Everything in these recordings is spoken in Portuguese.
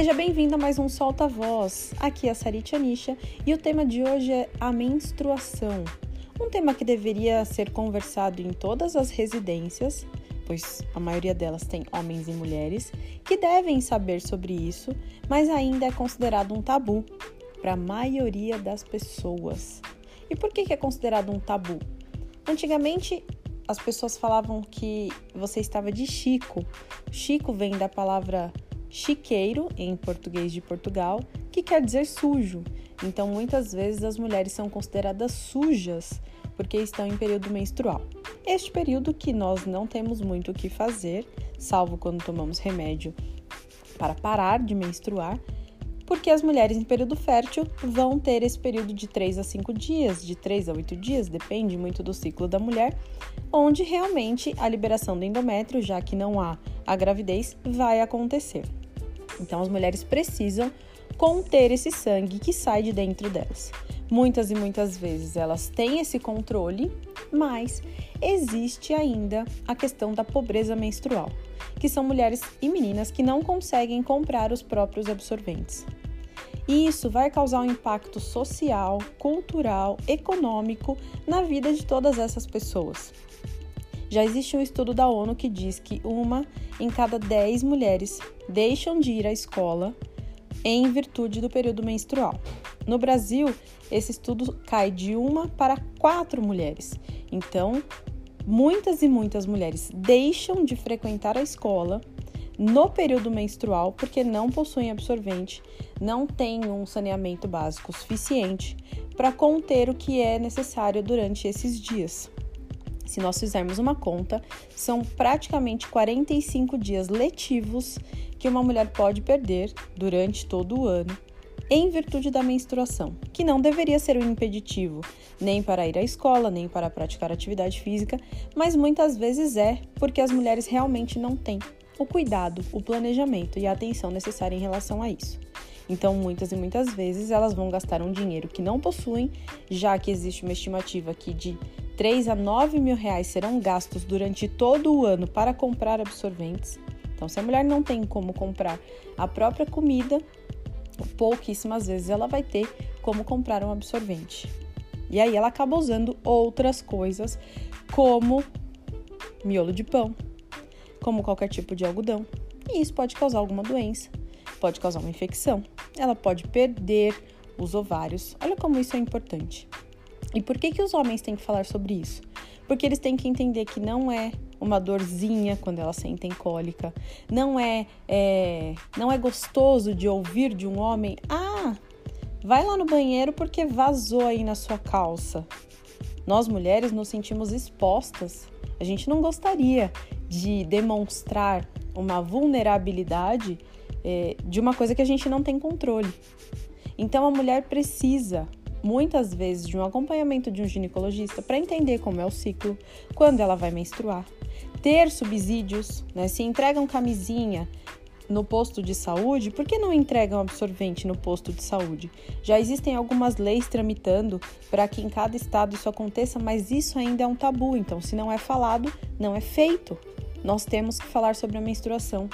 Seja bem-vindo a mais um Solta Voz. Aqui é a Sarite Anisha e o tema de hoje é a menstruação. Um tema que deveria ser conversado em todas as residências, pois a maioria delas tem homens e mulheres que devem saber sobre isso, mas ainda é considerado um tabu para a maioria das pessoas. E por que é considerado um tabu? Antigamente as pessoas falavam que você estava de Chico. Chico vem da palavra chiqueiro, em português de Portugal, que quer dizer sujo. Então, muitas vezes as mulheres são consideradas sujas porque estão em período menstrual. Este período que nós não temos muito o que fazer, salvo quando tomamos remédio para parar de menstruar, porque as mulheres em período fértil vão ter esse período de 3 a 5 dias, de 3 a 8 dias, depende muito do ciclo da mulher, onde realmente a liberação do endométrio, já que não há a gravidez, vai acontecer. Então, as mulheres precisam conter esse sangue que sai de dentro delas. Muitas e muitas vezes elas têm esse controle, mas existe ainda a questão da pobreza menstrual, que são mulheres e meninas que não conseguem comprar os próprios absorventes. E isso vai causar um impacto social, cultural, econômico na vida de todas essas pessoas. Já existe um estudo da ONU que diz que uma em cada 10 mulheres deixam de ir à escola em virtude do período menstrual. No Brasil, esse estudo cai de uma para quatro mulheres. Então, muitas e muitas mulheres deixam de frequentar a escola no período menstrual porque não possuem absorvente, não têm um saneamento básico suficiente para conter o que é necessário durante esses dias. Se nós fizermos uma conta, são praticamente 45 dias letivos que uma mulher pode perder durante todo o ano em virtude da menstruação, que não deveria ser um impeditivo nem para ir à escola, nem para praticar atividade física, mas muitas vezes é porque as mulheres realmente não têm o cuidado, o planejamento e a atenção necessária em relação a isso. Então, muitas e muitas vezes elas vão gastar um dinheiro que não possuem, já que existe uma estimativa aqui de 3 a 9 mil reais serão gastos durante todo o ano para comprar absorventes. Então, se a mulher não tem como comprar a própria comida, pouquíssimas vezes ela vai ter como comprar um absorvente. E aí ela acaba usando outras coisas, como miolo de pão, como qualquer tipo de algodão. E isso pode causar alguma doença, pode causar uma infecção. Ela pode perder os ovários. Olha como isso é importante. E por que, que os homens têm que falar sobre isso? Porque eles têm que entender que não é uma dorzinha quando elas sentem cólica, não é, é não é gostoso de ouvir de um homem, ah, vai lá no banheiro porque vazou aí na sua calça. Nós mulheres nos sentimos expostas. A gente não gostaria de demonstrar uma vulnerabilidade é, de uma coisa que a gente não tem controle. Então a mulher precisa muitas vezes de um acompanhamento de um ginecologista para entender como é o ciclo, quando ela vai menstruar, ter subsídios, né? Se entregam camisinha no posto de saúde, por que não entregam absorvente no posto de saúde? Já existem algumas leis tramitando para que em cada estado isso aconteça, mas isso ainda é um tabu, então se não é falado, não é feito. Nós temos que falar sobre a menstruação.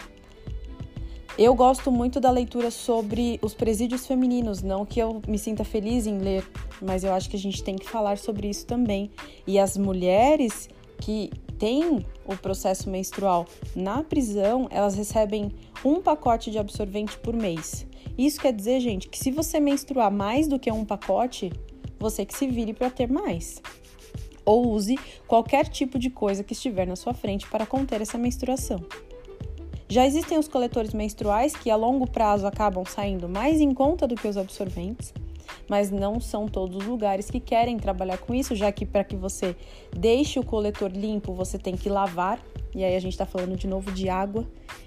Eu gosto muito da leitura sobre os presídios femininos, não que eu me sinta feliz em ler, mas eu acho que a gente tem que falar sobre isso também. E as mulheres que têm o processo menstrual na prisão, elas recebem um pacote de absorvente por mês. Isso quer dizer, gente, que se você menstruar mais do que um pacote, você que se vire para ter mais. Ou use qualquer tipo de coisa que estiver na sua frente para conter essa menstruação. Já existem os coletores menstruais que a longo prazo acabam saindo mais em conta do que os absorventes, mas não são todos os lugares que querem trabalhar com isso, já que para que você deixe o coletor limpo, você tem que lavar, e aí a gente está falando de novo de água,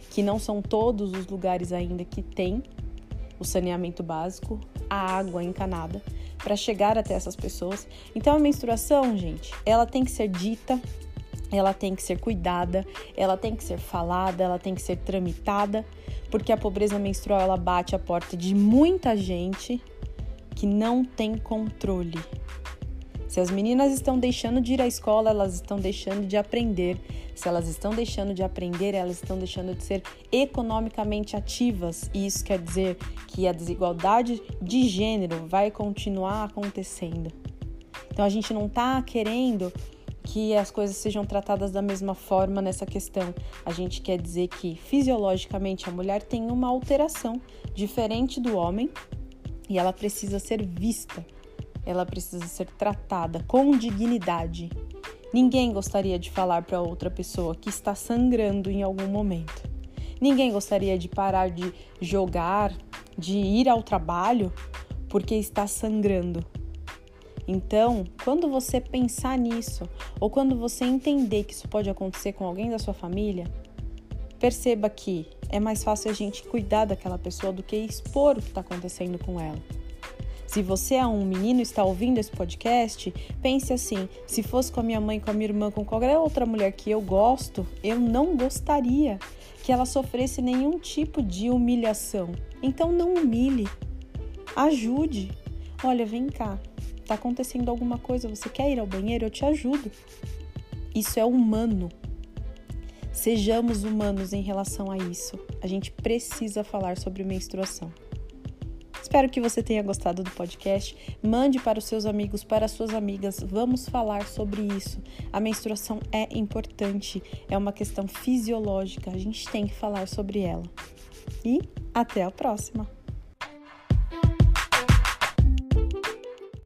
que não são todos os lugares ainda que tem o saneamento básico, a água encanada para chegar até essas pessoas. Então a menstruação, gente, ela tem que ser dita, ela tem que ser cuidada, ela tem que ser falada, ela tem que ser tramitada, porque a pobreza menstrual ela bate a porta de muita gente que não tem controle. Se as meninas estão deixando de ir à escola, elas estão deixando de aprender. Se elas estão deixando de aprender, elas estão deixando de ser economicamente ativas. E isso quer dizer que a desigualdade de gênero vai continuar acontecendo. Então a gente não está querendo que as coisas sejam tratadas da mesma forma nessa questão. A gente quer dizer que fisiologicamente a mulher tem uma alteração diferente do homem e ela precisa ser vista ela precisa ser tratada com dignidade. Ninguém gostaria de falar para outra pessoa que está sangrando em algum momento. Ninguém gostaria de parar de jogar, de ir ao trabalho porque está sangrando. Então, quando você pensar nisso, ou quando você entender que isso pode acontecer com alguém da sua família, perceba que é mais fácil a gente cuidar daquela pessoa do que expor o que está acontecendo com ela. Se você é um menino e está ouvindo esse podcast, pense assim: se fosse com a minha mãe, com a minha irmã, com qualquer outra mulher que eu gosto, eu não gostaria que ela sofresse nenhum tipo de humilhação. Então não humilhe. Ajude. Olha, vem cá. Tá acontecendo alguma coisa, você quer ir ao banheiro? Eu te ajudo. Isso é humano. Sejamos humanos em relação a isso. A gente precisa falar sobre menstruação. Espero que você tenha gostado do podcast. Mande para os seus amigos, para as suas amigas. Vamos falar sobre isso. A menstruação é importante, é uma questão fisiológica. A gente tem que falar sobre ela. E até a próxima!